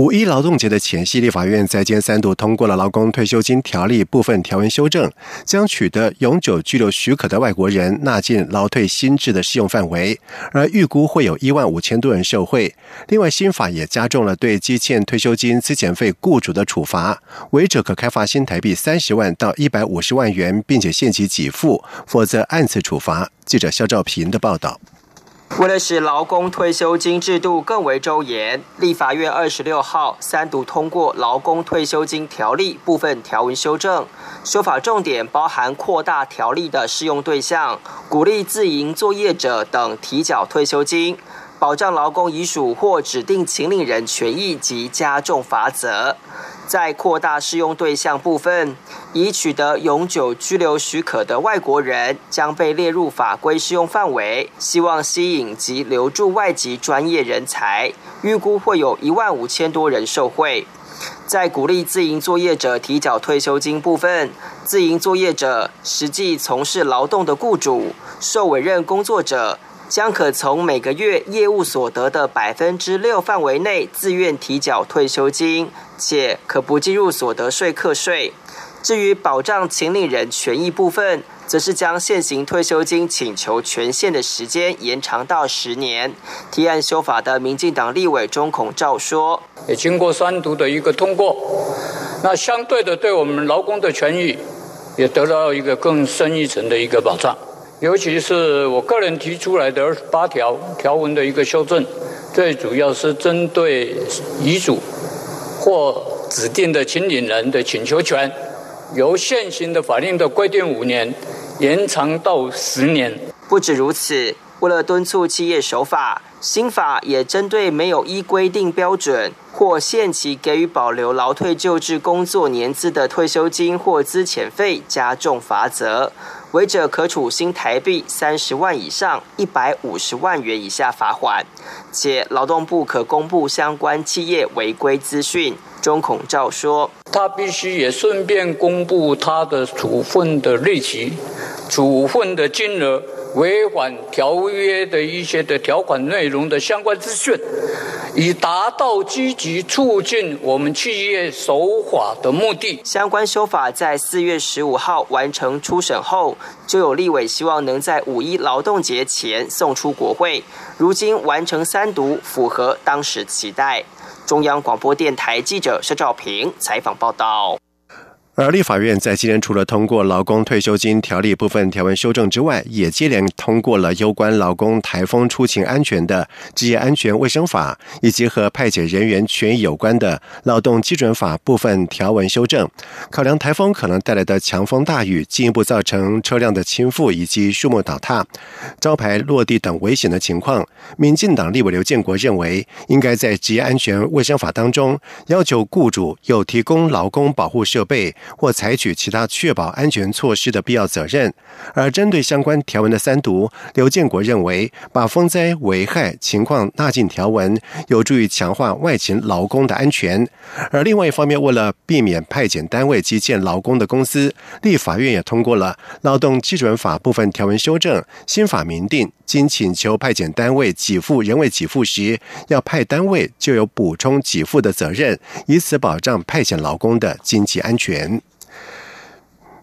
五一劳动节的前夕，立法院在今三度通过了劳工退休金条例部分条文修正，将取得永久居留许可的外国人纳进劳退新制的适用范围，而预估会有一万五千多人受惠。另外，新法也加重了对积欠退休金资遣费雇主的处罚，违者可开罚新台币三十万到一百五十万元，并且限期给付，否则按次处罚。记者肖兆平的报道。为了使劳工退休金制度更为周延，立法院二十六号三读通过《劳工退休金条例》部分条文修正，修法重点包含扩大条例的适用对象，鼓励自营作业者等提缴退休金，保障劳工遗属或指定请领人权益及加重罚则。在扩大适用对象部分，已取得永久居留许可的外国人将被列入法规适用范围，希望吸引及留住外籍专业人才，预估会有一万五千多人受惠。在鼓励自营作业者提缴退休金部分，自营作业者实际从事劳动的雇主、受委任工作者。将可从每个月业务所得的百分之六范围内自愿提缴退休金，且可不计入所得税课税。至于保障请领人权益部分，则是将现行退休金请求权限的时间延长到十年。提案修法的民进党立委钟孔照说：“也经过三读的一个通过，那相对的对我们劳工的权益也得到一个更深一层的一个保障。”尤其是我个人提出来的二十八条条文的一个修正，最主要是针对遗嘱或指定的请领人的请求权，由现行的法令的规定五年延长到十年。不止如此，为了敦促企业守法，新法也针对没有依规定标准或限期给予保留劳退救治工作年资的退休金或资遣费加重罚则。违者可处新台币三十万以上一百五十万元以下罚款，且劳动部可公布相关企业违规资讯。中孔照说，他必须也顺便公布他的处分的日期、处分的金额。违反条约的一些的条款内容的相关资讯，以达到积极促进我们企业守法的目的。相关修法在四月十五号完成初审后，就有立委希望能在五一劳动节前送出国会。如今完成三读，符合当时期待。中央广播电台记者施兆平采访报道。而立法院在今天除了通过劳工退休金条例部分条文修正之外，也接连通过了有关劳工台风出勤安全的职业安全卫生法，以及和派遣人员权益有关的劳动基准法部分条文修正。考量台风可能带来的强风大雨，进一步造成车辆的倾覆以及树木倒塌、招牌落地等危险的情况，民进党立委刘建国认为，应该在职业安全卫生法当中要求雇主有提供劳工保护设备。或采取其他确保安全措施的必要责任。而针对相关条文的三读，刘建国认为，把风灾危害情况纳进条文，有助于强化外勤劳工的安全。而另外一方面，为了避免派遣单位积欠劳工的公司，立法院也通过了劳动基准法部分条文修正。新法明定，经请求派遣单位给付人为给付时，要派单位就有补充给付的责任，以此保障派遣劳工的经济安全。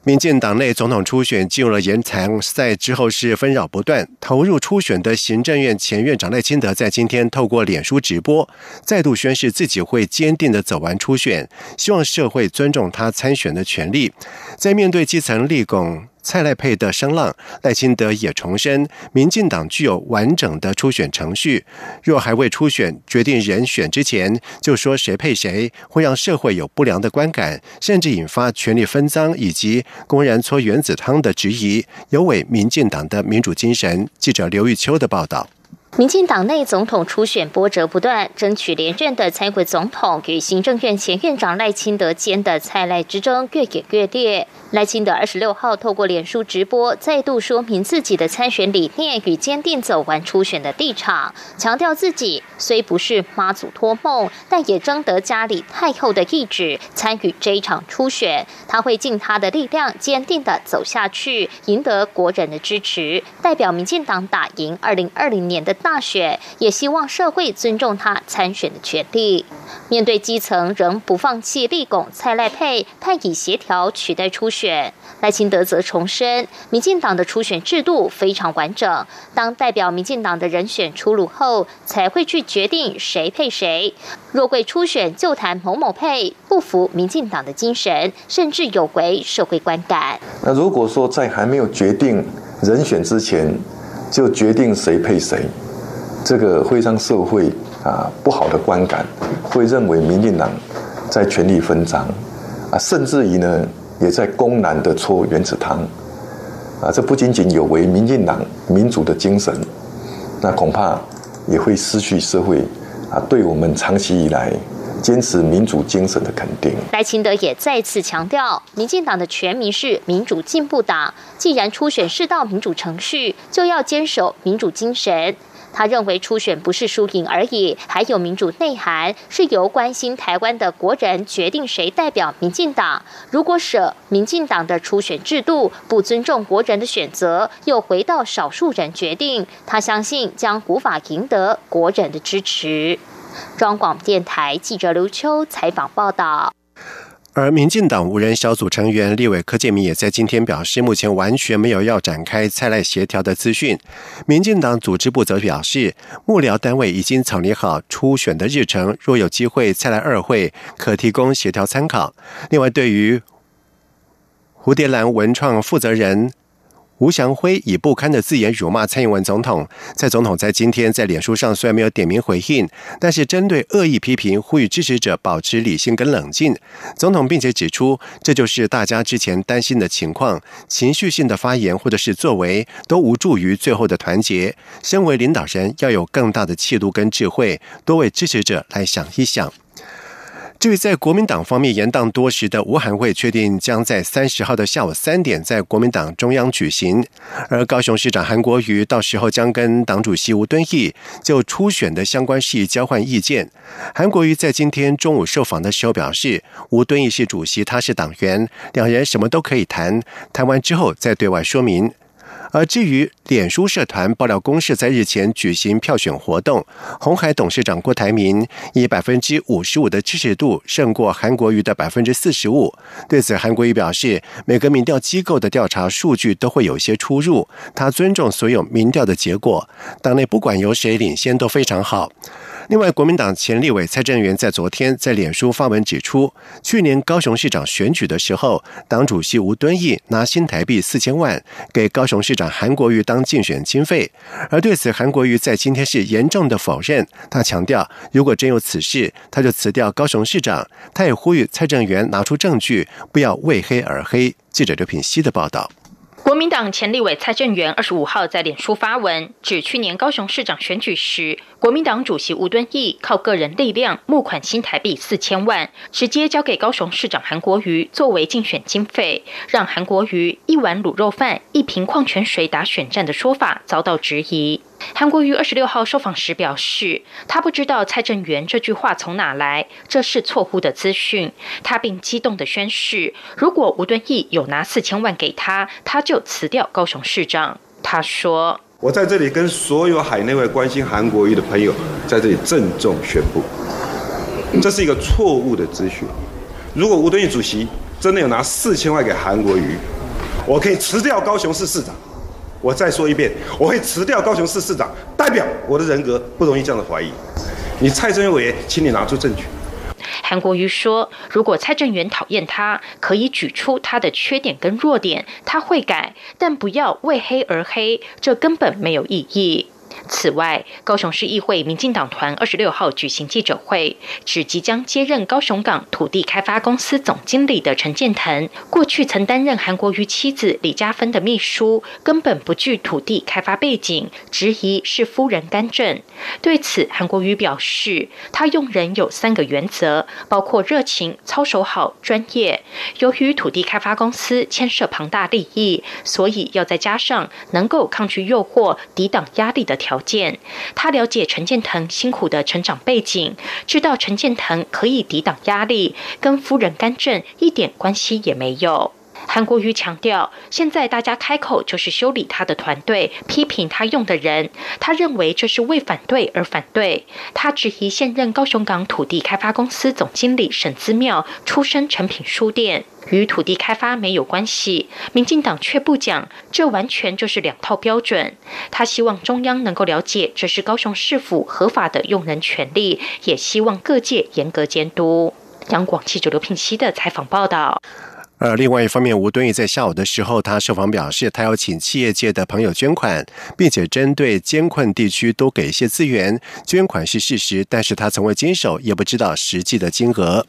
民进党内总统初选进入了延长赛之后，是纷扰不断。投入初选的行政院前院长赖清德在今天透过脸书直播，再度宣示自己会坚定的走完初选，希望社会尊重他参选的权利。在面对基层立功。蔡赖配的声浪，赖清德也重申，民进党具有完整的初选程序。若还未初选决定人选之前，就说谁配谁，会让社会有不良的观感，甚至引发权力分赃以及公然搓原子汤的质疑，有违民进党的民主精神。记者刘玉秋的报道。民进党内总统初选波折不断，争取连任的蔡会总统与行政院前院长赖清德间的蔡赖之争越演越烈。赖清德二十六号透过脸书直播，再度说明自己的参选理念与坚定走完初选的立场，强调自己虽不是妈祖托梦，但也征得家里太后的意志参与这一场初选。他会尽他的力量，坚定的走下去，赢得国人的支持，代表民进党打赢二零二零年的。大选也希望社会尊重他参选的权利。面对基层仍不放弃立拱蔡赖配，派以协调取代初选。赖清德则重申，民进党的初选制度非常完整，当代表民进党的人选出炉后，才会去决定谁配谁。若贵初选就谈某某配，不符民进党的精神，甚至有违社会观感。那如果说在还没有决定人选之前，就决定谁配谁？这个会让社会啊不好的观感，会认为民进党在权力分赃啊，甚至于呢也在公然的搓原子汤啊，这不仅仅有违民进党民主的精神，那恐怕也会失去社会啊对我们长期以来坚持民主精神的肯定。赖清德也再次强调，民进党的全名是民主进步党，既然初选是道民主程序，就要坚守民主精神。他认为初选不是输赢而已，还有民主内涵，是由关心台湾的国人决定谁代表民进党。如果舍民进党的初选制度，不尊重国人的选择，又回到少数人决定，他相信将无法赢得国人的支持。中广电台记者刘秋采访报道。而民进党无人小组成员立委柯建明也在今天表示，目前完全没有要展开蔡赖协调的资讯。民进党组织部则表示，幕僚单位已经草拟好初选的日程，若有机会蔡赖二会可提供协调参考。另外，对于蝴蝶兰文创负责人。吴祥辉以不堪的字眼辱骂蔡英文总统，蔡总统在今天在脸书上虽然没有点名回应，但是针对恶意批评，呼吁支持者保持理性跟冷静。总统并且指出，这就是大家之前担心的情况，情绪性的发言或者是作为都无助于最后的团结。身为领导人，要有更大的气度跟智慧，多为支持者来想一想。至于在国民党方面延宕多时的吴韩会，确定将在三十号的下午三点在国民党中央举行。而高雄市长韩国瑜到时候将跟党主席吴敦义就初选的相关事宜交换意见。韩国瑜在今天中午受访的时候表示，吴敦义是主席，他是党员，两人什么都可以谈，谈完之后再对外说明。而至于脸书社团爆料公示在日前举行票选活动，红海董事长郭台铭以百分之五十五的支持度胜过韩国瑜的百分之四十五。对此，韩国瑜表示，每个民调机构的调查数据都会有些出入，他尊重所有民调的结果，党内不管由谁领先都非常好。另外，国民党前立委蔡正元在昨天在脸书发文指出，去年高雄市长选举的时候，党主席吴敦义拿新台币四千万给高雄市长韩国瑜当竞选经费，而对此韩国瑜在今天是严重的否认。他强调，如果真有此事，他就辞掉高雄市长。他也呼吁蔡正元拿出证据，不要为黑而黑。记者刘品希的报道。国民党前立委蔡正元二十五号在脸书发文，指去年高雄市长选举时，国民党主席吴敦义靠个人力量募款新台币四千万，直接交给高雄市长韩国瑜作为竞选经费，让韩国瑜一碗卤肉饭、一瓶矿泉水打选战的说法遭到质疑。韩国瑜二十六号受访时表示，他不知道蔡正元这句话从哪来，这是错误的资讯。他并激动的宣誓，如果吴敦义有拿四千万给他，他就辞掉高雄市长。他说：“我在这里跟所有海内外关心韩国瑜的朋友，在这里郑重宣布，这是一个错误的资讯。如果吴敦义主席真的有拿四千万给韩国瑜，我可以辞掉高雄市市长。”我再说一遍，我会辞掉高雄市市长，代表我的人格不容易这样的怀疑。你蔡政委员，请你拿出证据。韩国瑜说，如果蔡正元讨厌他，可以举出他的缺点跟弱点，他会改，但不要为黑而黑，这根本没有意义。此外，高雄市议会民进党团二十六号举行记者会，指即将接任高雄港土地开发公司总经理的陈建腾，过去曾担任韩国瑜妻子李嘉芬的秘书，根本不具土地开发背景，质疑是夫人干政。对此，韩国瑜表示，他用人有三个原则，包括热情、操守好、专业。由于土地开发公司牵涉庞大利益，所以要再加上能够抗拒诱惑、抵挡压力的条件。他了解陈建腾辛苦的成长背景，知道陈建腾可以抵挡压力，跟夫人干政一点关系也没有。韩国瑜强调，现在大家开口就是修理他的团队，批评他用的人。他认为这是为反对而反对。他质疑现任高雄港土地开发公司总经理沈资妙出身成品书店，与土地开发没有关系。民进党却不讲，这完全就是两套标准。他希望中央能够了解，这是高雄市府合法的用人权利，也希望各界严格监督。央广记者刘聘熙的采访报道。而另外一方面，吴敦义在下午的时候，他受访表示，他要请企业界的朋友捐款，并且针对艰困地区多给一些资源。捐款是事实，但是他从未经手，也不知道实际的金额。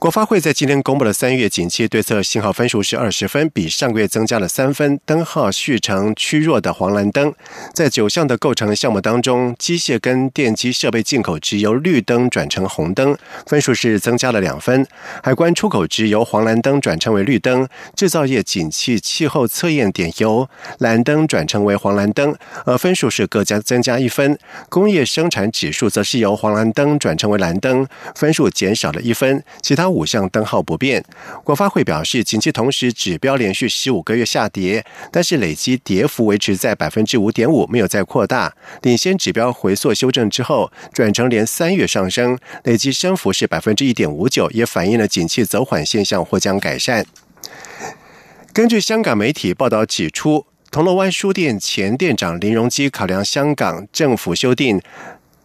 国发会在今天公布了三月景气对策信号分数是二十分，比上个月增加了三分。灯号续成趋弱的黄蓝灯，在九项的构成项目当中，机械跟电机设备进口值由绿灯转成红灯，分数是增加了两分。海关出口值由黄蓝灯转成为绿灯，制造业景气气候测验点由蓝灯转成为黄蓝灯，而分数是各加增加一分。工业生产指数则是由黄蓝灯转成为蓝灯，分数减少了一分。其他。五项灯号不变。国发会表示，景气同时指标连续十五个月下跌，但是累积跌幅维持在百分之五点五，没有再扩大。领先指标回缩修正之后，转成连三月上升，累计升幅是百分之一点五九，也反映了景气走缓现象或将改善。根据香港媒体报道指出，铜锣湾书店前店长林荣基考量香港政府修订。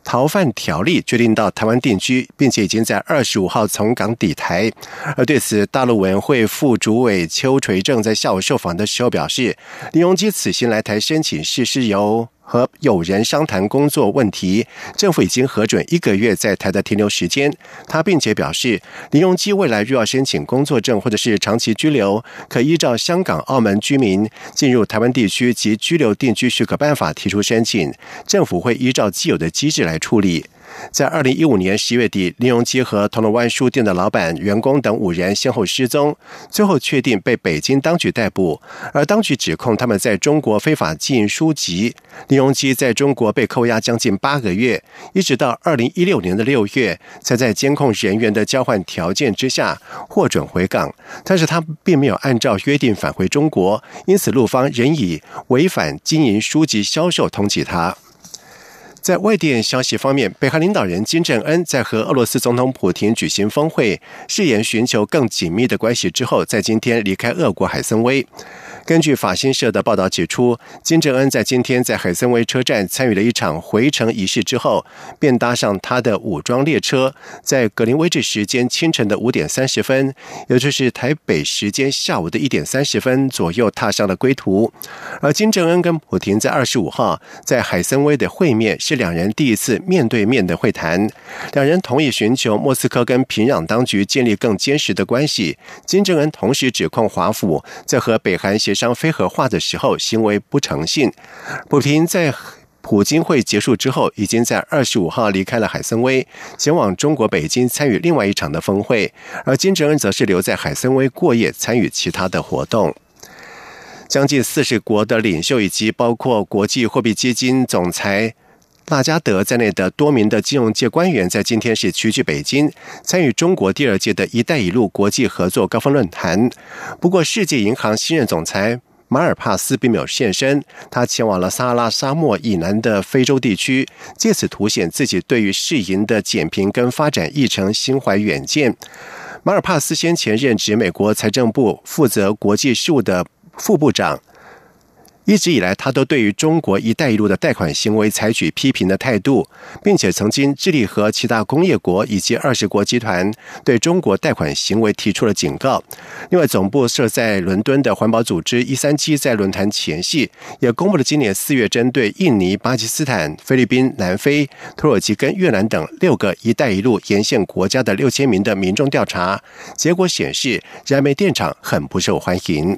逃犯条例决定到台湾定居，并且已经在二十五号从港抵台。而对此，大陆委员会副主委邱垂正在下午受访的时候表示，李荣基此行来台申请是是由。和友人商谈工作问题，政府已经核准一个月在台的停留时间。他并且表示，林荣基未来若要申请工作证或者是长期居留，可依照香港、澳门居民进入台湾地区及居留定居许可办法提出申请，政府会依照既有的机制来处理。在二零一五年十月底，林荣基和铜锣湾书店的老板、员工等五人先后失踪，最后确定被北京当局逮捕。而当局指控他们在中国非法经营书籍。林荣基在中国被扣押将近八个月，一直到二零一六年的六月，才在监控人员的交换条件之下获准回港。但是他并没有按照约定返回中国，因此陆方仍以违反经营书籍销售通缉他。在外电消息方面，北韩领导人金正恩在和俄罗斯总统普京举行峰会，誓言寻求更紧密的关系之后，在今天离开俄国海参崴。根据法新社的报道指出，金正恩在今天在海森威车站参与了一场回程仪式之后，便搭上他的武装列车，在格林威治时间清晨的五点三十分，也就是台北时间下午的一点三十分左右，踏上了归途。而金正恩跟普京在二十五号在海森威的会面，是两人第一次面对面的会谈。两人同意寻求莫斯科跟平壤当局建立更坚实的关系。金正恩同时指控华府在和北韩协商非核化的时候行为不诚信。普京在普京会结束之后，已经在二十五号离开了海森威，前往中国北京参与另外一场的峰会。而金正恩则是留在海森威过夜，参与其他的活动。将近四十国的领袖以及包括国际货币基金总裁纳加德在内的多名的金融界官员，在今天是齐聚北京，参与中国第二届的一带一路国际合作高峰论坛。不过，世界银行新任总裁马尔帕斯并没有现身，他前往了撒哈拉沙漠以南的非洲地区，借此凸显自己对于世银的减贫跟发展议程心怀远见。马尔帕斯先前任职美国财政部负责国际事务的副部长。一直以来，他都对于中国“一带一路”的贷款行为采取批评的态度，并且曾经致力和其他工业国以及二十国集团对中国贷款行为提出了警告。另外，总部设在伦敦的环保组织“一三七”在论坛前夕也公布了今年四月针对印尼、巴基斯坦、菲律宾、南非、土耳其跟越南等六个“一带一路”沿线国家的六千名的民众调查，结果显示燃煤电厂很不受欢迎。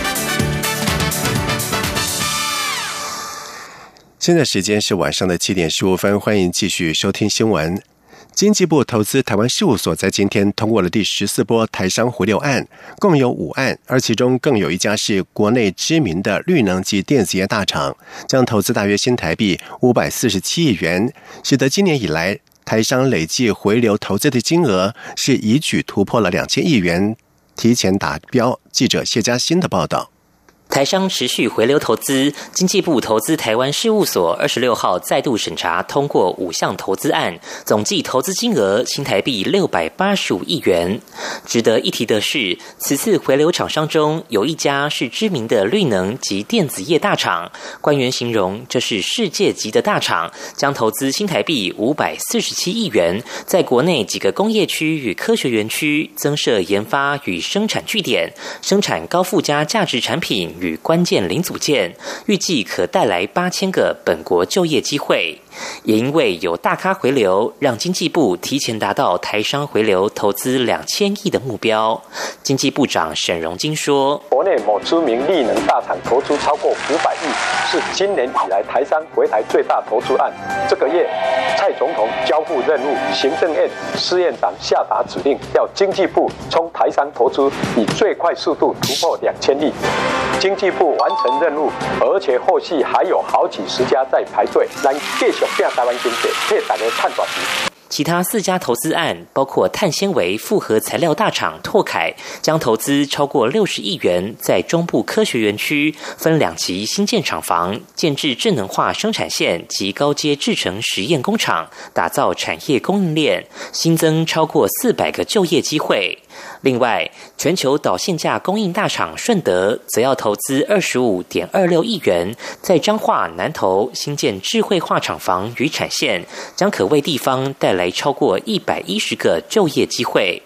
现在时间是晚上的七点十五分，欢迎继续收听新闻。经济部投资台湾事务所在今天通过了第十四波台商回流案，共有五案，而其中更有一家是国内知名的绿能及电子业大厂，将投资大约新台币五百四十七亿元，使得今年以来台商累计回流投资的金额是一举突破了两千亿元，提前达标。记者谢佳欣的报道。台商持续回流投资，经济部投资台湾事务所二十六号再度审查通过五项投资案，总计投资金额新台币六百八十五亿元。值得一提的是，此次回流厂商中有一家是知名的绿能及电子业大厂，官员形容这是世界级的大厂，将投资新台币五百四十七亿元，在国内几个工业区与科学园区增设研发与生产据点，生产高附加价值产品。与关键零组件，预计可带来八千个本国就业机会。也因为有大咖回流，让经济部提前达到台商回流投资两千亿的目标。经济部长沈荣金说：“国内某知名力能大厂投资超过五百亿，是今年以来台商回台最大投资案。这个月，蔡总统交付任务，行政院司院长下达指令，要经济部从台商投资以最快速度突破两千亿。经济部完成任务，而且后续还有好几十家在排队，来继续。”台湾经济，可以大家判断。其他四家投资案包括碳纤维复合材料大厂拓凯，将投资超过六十亿元，在中部科学园区分两期新建厂房，建制智能化生产线及高阶制程实验工厂，打造产业供应链，新增超过四百个就业机会。另外，全球导线架供应大厂顺德则要投资二十五点二六亿元，在彰化南投新建智慧化厂房与产线，将可为地方带来来超过一百一十个就业机会。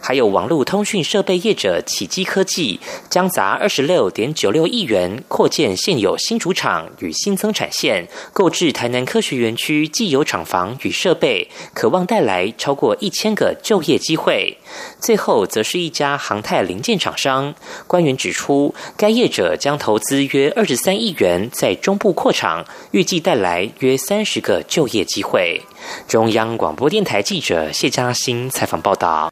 还有网络通讯设备业者启基科技将砸二十六点九六亿元扩建现有新主厂与新增产线，购置台南科学园区既有厂房与设备，渴望带来超过一千个就业机会。最后，则是一家航太零件厂商，官员指出，该业者将投资约二十三亿元在中部扩厂，预计带来约三十个就业机会。中央广播电台记者谢嘉欣采访报道。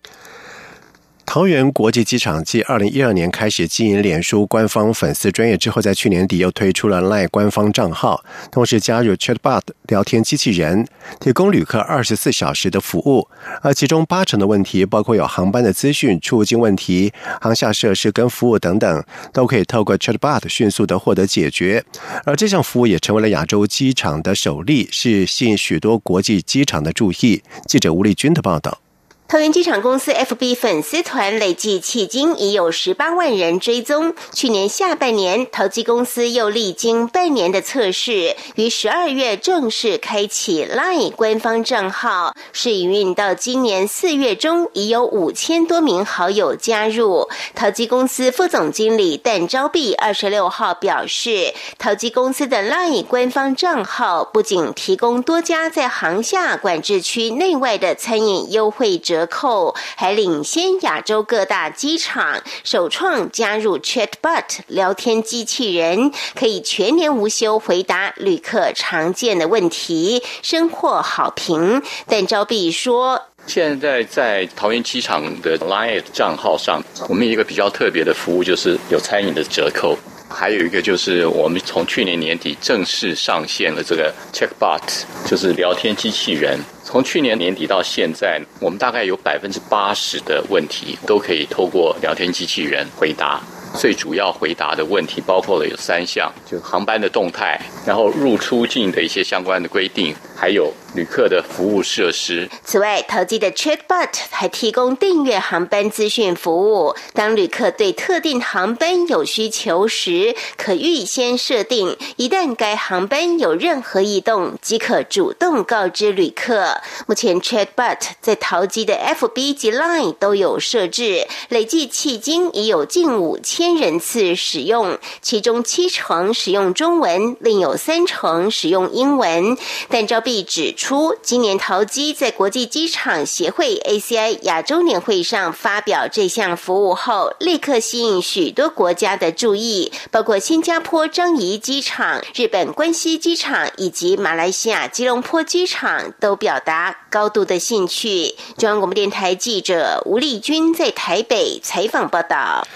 桃园国际机场继二零一二年开始经营脸书官方粉丝专业之后，在去年底又推出了赖官方账号，同时加入 Chatbot 聊天机器人，提供旅客二十四小时的服务。而其中八成的问题，包括有航班的资讯、出入境问题、航下设施跟服务等等，都可以透过 Chatbot 迅速的获得解决。而这项服务也成为了亚洲机场的首例，是吸引许多国际机场的注意。记者吴丽君的报道。桃园机场公司 FB 粉丝团累计迄今已有十八万人追踪。去年下半年，淘机公司又历经半年的测试，于十二月正式开启 LINE 官方账号，试营运到今年四月中，已有五千多名好友加入。淘机公司副总经理邓昭碧二十六号表示，淘机公司的 LINE 官方账号不仅提供多家在航厦管制区内外的餐饮优惠折。折扣还领先亚洲各大机场，首创加入 Chatbot 聊天机器人，可以全年无休回答旅客常见的问题，深获好评。但招碧说，现在在桃园机场的 Line 账号上，我们一个比较特别的服务，就是有餐饮的折扣。还有一个就是我们从去年年底正式上线了这个 Checkbot，就是聊天机器人。从去年年底到现在，我们大概有百分之八十的问题都可以透过聊天机器人回答。最主要回答的问题包括了有三项，就航班的动态，然后入出境的一些相关的规定，还有。旅客的服务设施。此外，淘机的 Chatbot 还提供订阅航班资讯服务。当旅客对特定航班有需求时，可预先设定，一旦该航班有任何异动，即可主动告知旅客。目前，Chatbot 在淘机的 FB 及 Line 都有设置，累计迄今已有近五千人次使用，其中七成使用中文，另有三成使用英文。但招币指出。今年淘机在国际机场协会 ACI 亚洲年会上发表这项服务后，立刻吸引许多国家的注意，包括新加坡樟宜机场、日本关西机场以及马来西亚吉隆坡机场都表达高度的兴趣。中央广播电台记者吴丽君在台北采访报道。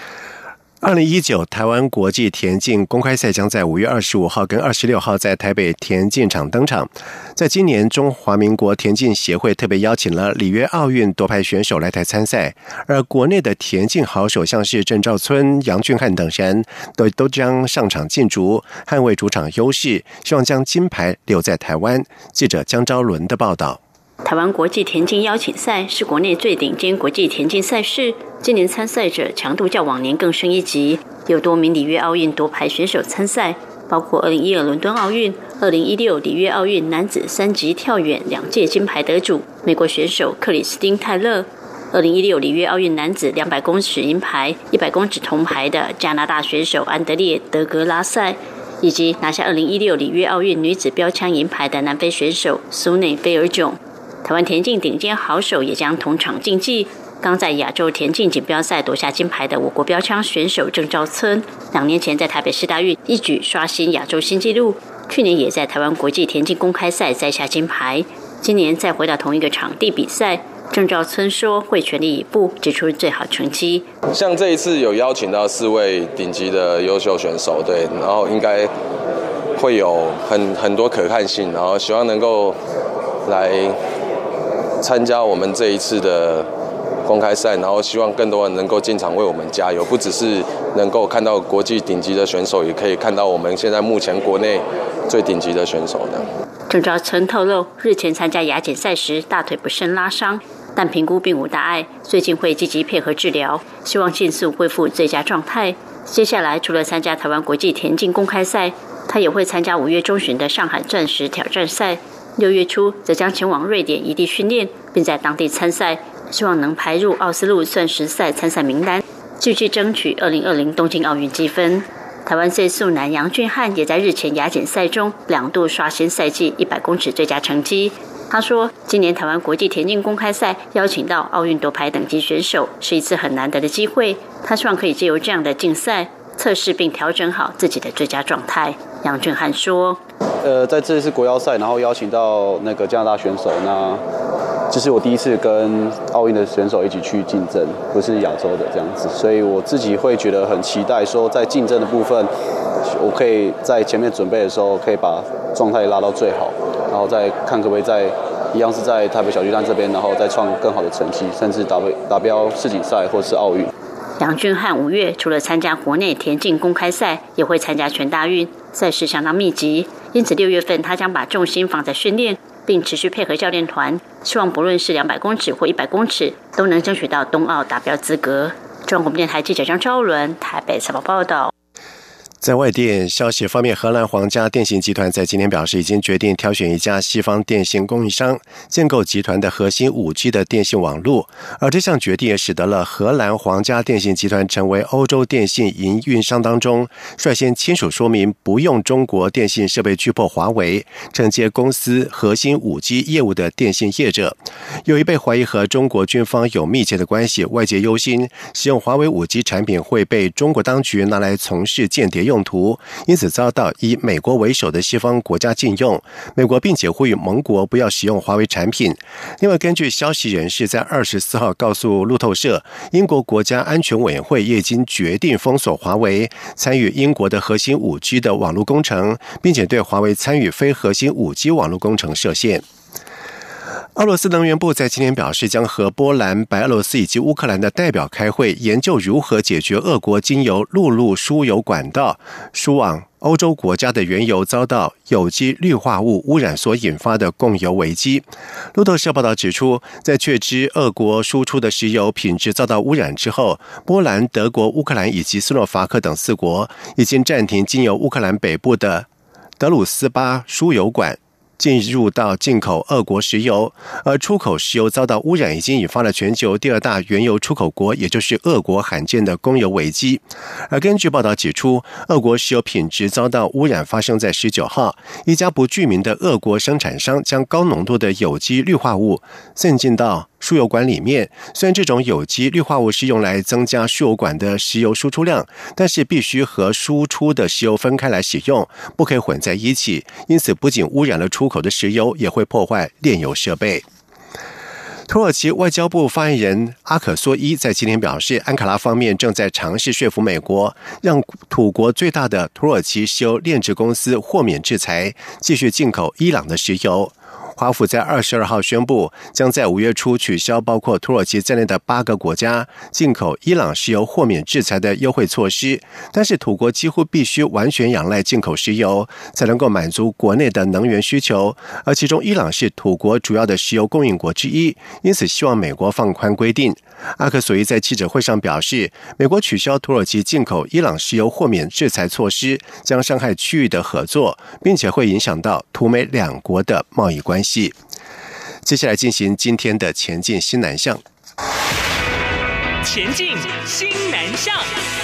二零一九台湾国际田径公开赛将在五月二十五号跟二十六号在台北田径场登场。在今年，中华民国田径协会特别邀请了里约奥运夺牌选手来台参赛，而国内的田径好手像是郑兆村、杨俊汉等人都都将上场竞逐，捍卫主场优势，希望将金牌留在台湾。记者江昭伦的报道。台湾国际田径邀请赛是国内最顶尖国际田径赛事，今年参赛者强度较往年更升一级，有多名里约奥运夺牌选手参赛，包括2012伦敦奥运、2016里约奥运男子三级跳远两届金牌得主美国选手克里斯汀·泰勒，2016里约奥运男子200公尺银牌、100公尺铜牌的加拿大选手安德烈·德格拉塞，以及拿下2016里约奥运女子标枪银牌的南非选手苏内菲尔囧。台湾田径顶尖好手也将同场竞技。刚在亚洲田径锦标赛夺下金牌的我国标枪选手郑兆村，两年前在台北市大运一举刷新亚洲新纪录，去年也在台湾国际田径公开赛摘下金牌。今年再回到同一个场地比赛，郑兆村说会全力以赴，挤出最好成绩。像这一次有邀请到四位顶级的优秀选手，对，然后应该会有很很多可看性，然后希望能够来。参加我们这一次的公开赛，然后希望更多人能够进场为我们加油，不只是能够看到国际顶级的选手，也可以看到我们现在目前国内最顶级的选手的。郑兆成透露，日前参加亚锦赛时大腿不慎拉伤，但评估并无大碍，最近会积极配合治疗，希望迅速恢复最佳状态。接下来除了参加台湾国际田径公开赛，他也会参加五月中旬的上海钻石挑战赛。六月初则将前往瑞典异地训练，并在当地参赛，希望能排入奥斯陆钻石赛参赛名单，继续争取二零二零东京奥运积分。台湾赛速男杨俊汉也在日前亚锦赛中两度刷新赛季一百公尺最佳成绩。他说：“今年台湾国际田径公开赛邀请到奥运夺牌等级选手，是一次很难得的机会。他希望可以借由这样的竞赛。”测试并调整好自己的最佳状态。杨俊涵说：“呃，在这次国邀赛，然后邀请到那个加拿大选手，那这是我第一次跟奥运的选手一起去竞争，不是亚洲的这样子，所以我自己会觉得很期待，说在竞争的部分，我可以在前面准备的时候，可以把状态拉到最好，然后再看可不可以在一样是在台北小巨蛋这边，然后再创更好的成绩，甚至达标达标世锦赛或是奥运。”杨俊汉五月除了参加国内田径公开赛，也会参加全大运，赛事相当密集。因此六月份他将把重心放在训练，并持续配合教练团，希望不论是两百公尺或一百公尺，都能争取到冬奥达标资格。中央广播电台记者张昭伦台北采访报道。在外电消息方面，荷兰皇家电信集团在今天表示，已经决定挑选一家西方电信供应商建构集团的核心五 G 的电信网络。而这项决定也使得了荷兰皇家电信集团成为欧洲电信营运商当中率先签署说明不用中国电信设备巨破华为承接公司核心五 G 业务的电信业者。由于被怀疑和中国军方有密切的关系，外界忧心使用华为五 G 产品会被中国当局拿来从事间谍。用途，因此遭到以美国为首的西方国家禁用。美国并且呼吁盟国不要使用华为产品。另外，根据消息人士在二十四号告诉路透社，英国国家安全委员会已经决定封锁华为参与英国的核心五 G 的网络工程，并且对华为参与非核心五 G 网络工程设限。俄罗斯能源部在今天表示，将和波兰、白俄罗斯以及乌克兰的代表开会，研究如何解决俄国经由陆路输油管道输往欧洲国家的原油遭到有机氯化物污染所引发的供油危机。路透社报道指出，在确知俄国输出的石油品质遭到污染之后，波兰、德国、乌克兰以及斯洛伐克等四国已经暂停经由乌克兰北部的德鲁斯巴输油管。进入到进口俄国石油，而出口石油遭到污染，已经引发了全球第二大原油出口国，也就是俄国罕见的供油危机。而根据报道指出，俄国石油品质遭到污染发生在十九号，一家不具名的俄国生产商将高浓度的有机氯化物渗进到。输油管里面，虽然这种有机氯化物是用来增加输油管的石油输出量，但是必须和输出的石油分开来使用，不可以混在一起。因此，不仅污染了出口的石油，也会破坏炼油设备。土耳其外交部发言人阿可索伊在今天表示，安卡拉方面正在尝试说服美国，让土国最大的土耳其石油炼制公司豁免制裁，继续进口伊朗的石油。华府在二十二号宣布，将在五月初取消包括土耳其在内的八个国家进口伊朗石油豁免制裁的优惠措施。但是，土国几乎必须完全仰赖进口石油，才能够满足国内的能源需求。而其中，伊朗是土国主要的石油供应国之一，因此希望美国放宽规定。阿克索伊在记者会上表示，美国取消土耳其进口伊朗石油豁免制裁措施，将伤害区域的合作，并且会影响到土美两国的贸易关系。接下来进行今天的前进新南向。前进新南向。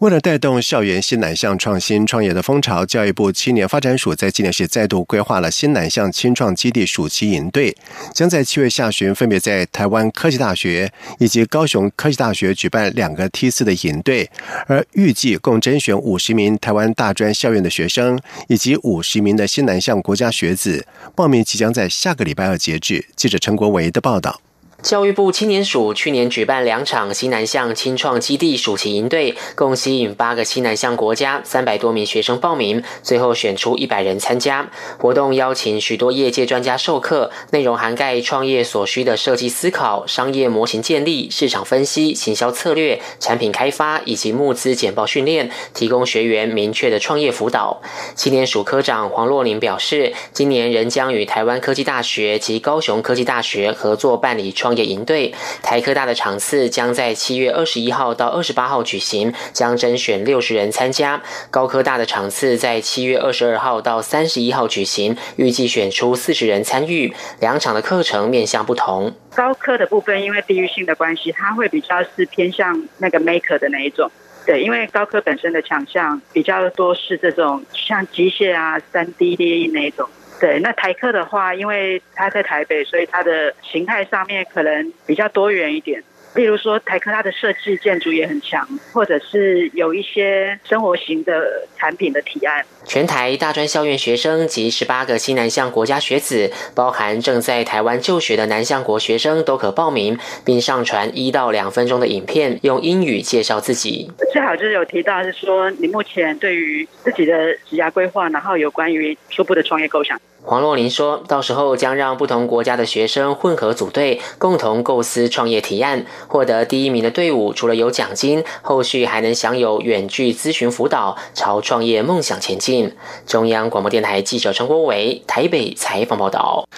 为了带动校园新南向创新创业的风潮，教育部青年发展署在今年是再度规划了新南向青创基地暑期营队，将在七月下旬分别在台湾科技大学以及高雄科技大学举办两个梯次的营队，而预计共甄选五十名台湾大专校院的学生以及五十名的新南向国家学子，报名即将在下个礼拜二截止。记者陈国维的报道。教育部青年署去年举办两场西南向青创基地暑期营队，共吸引八个西南向国家三百多名学生报名，最后选出一百人参加。活动邀请许多业界专家授课，内容涵盖创业所需的设计思考、商业模型建立、市场分析、行销策略、产品开发以及募资简报训练，提供学员明确的创业辅导。青年署科长黄若琳表示，今年仍将与台湾科技大学及高雄科技大学合作办理创。业营队，台科大的场次将在七月二十一号到二十八号举行，将甄选六十人参加。高科大的场次在七月二十二号到三十一号举行，预计选出四十人参与。两场的课程面向不同。高科的部分，因为地域性的关系，它会比较是偏向那个 maker 的那一种。对，因为高科本身的强项比较多是这种像机械啊、三 D 列印那一种。对，那台客的话，因为他在台北，所以他的形态上面可能比较多元一点。例如说，台科大的设计建筑也很强，或者是有一些生活型的产品的提案。全台大专校院学生及十八个新南向国家学子，包含正在台湾就学的南向国学生，都可报名，并上传一到两分钟的影片，用英语介绍自己。最好就是有提到是说，你目前对于自己的职业规划，然后有关于初步的创业构想。黄若琳说：“到时候将让不同国家的学生混合组队，共同构思创业提案。获得第一名的队伍，除了有奖金，后续还能享有远距咨询辅导，朝创业梦想前进。”中央广播电台记者陈国伟台北采访报道。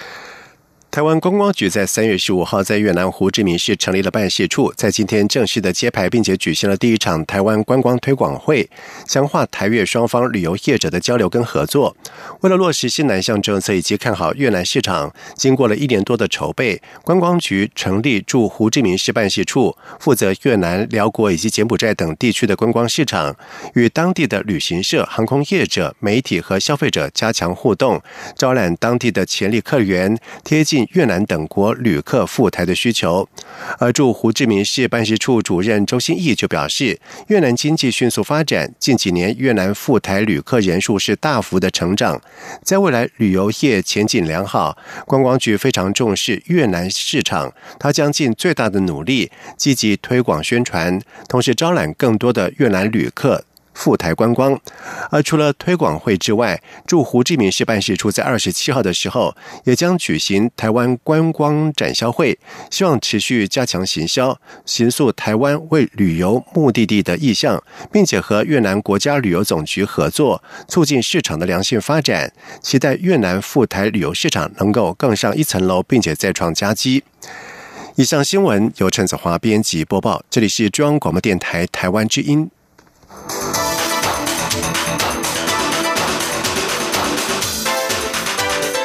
台湾观光局在三月十五号在越南胡志明市成立了办事处，在今天正式的揭牌，并且举行了第一场台湾观光推广会，强化台越双方旅游业者的交流跟合作。为了落实新南向政策以及看好越南市场，经过了一年多的筹备，观光局成立驻胡志明市办事处，负责越南、辽国以及柬埔寨等地区的观光市场，与当地的旅行社、航空业者、媒体和消费者加强互动，招揽当地的潜力客源，贴近。越南等国旅客赴台的需求，而驻胡志明市办事处主任周新义就表示，越南经济迅速发展，近几年越南赴台旅客人数是大幅的成长，在未来旅游业前景良好，观光局非常重视越南市场，他将尽最大的努力，积极推广宣传，同时招揽更多的越南旅客。赴台观光，而除了推广会之外，驻胡志明市办事处在二十七号的时候也将举行台湾观光展销会，希望持续加强行销，形塑台湾为旅游目的地的意向，并且和越南国家旅游总局合作，促进市场的良性发展。期待越南赴台旅游市场能够更上一层楼，并且再创佳绩。以上新闻由陈子华编辑播报，这里是中央广播电台台湾之音。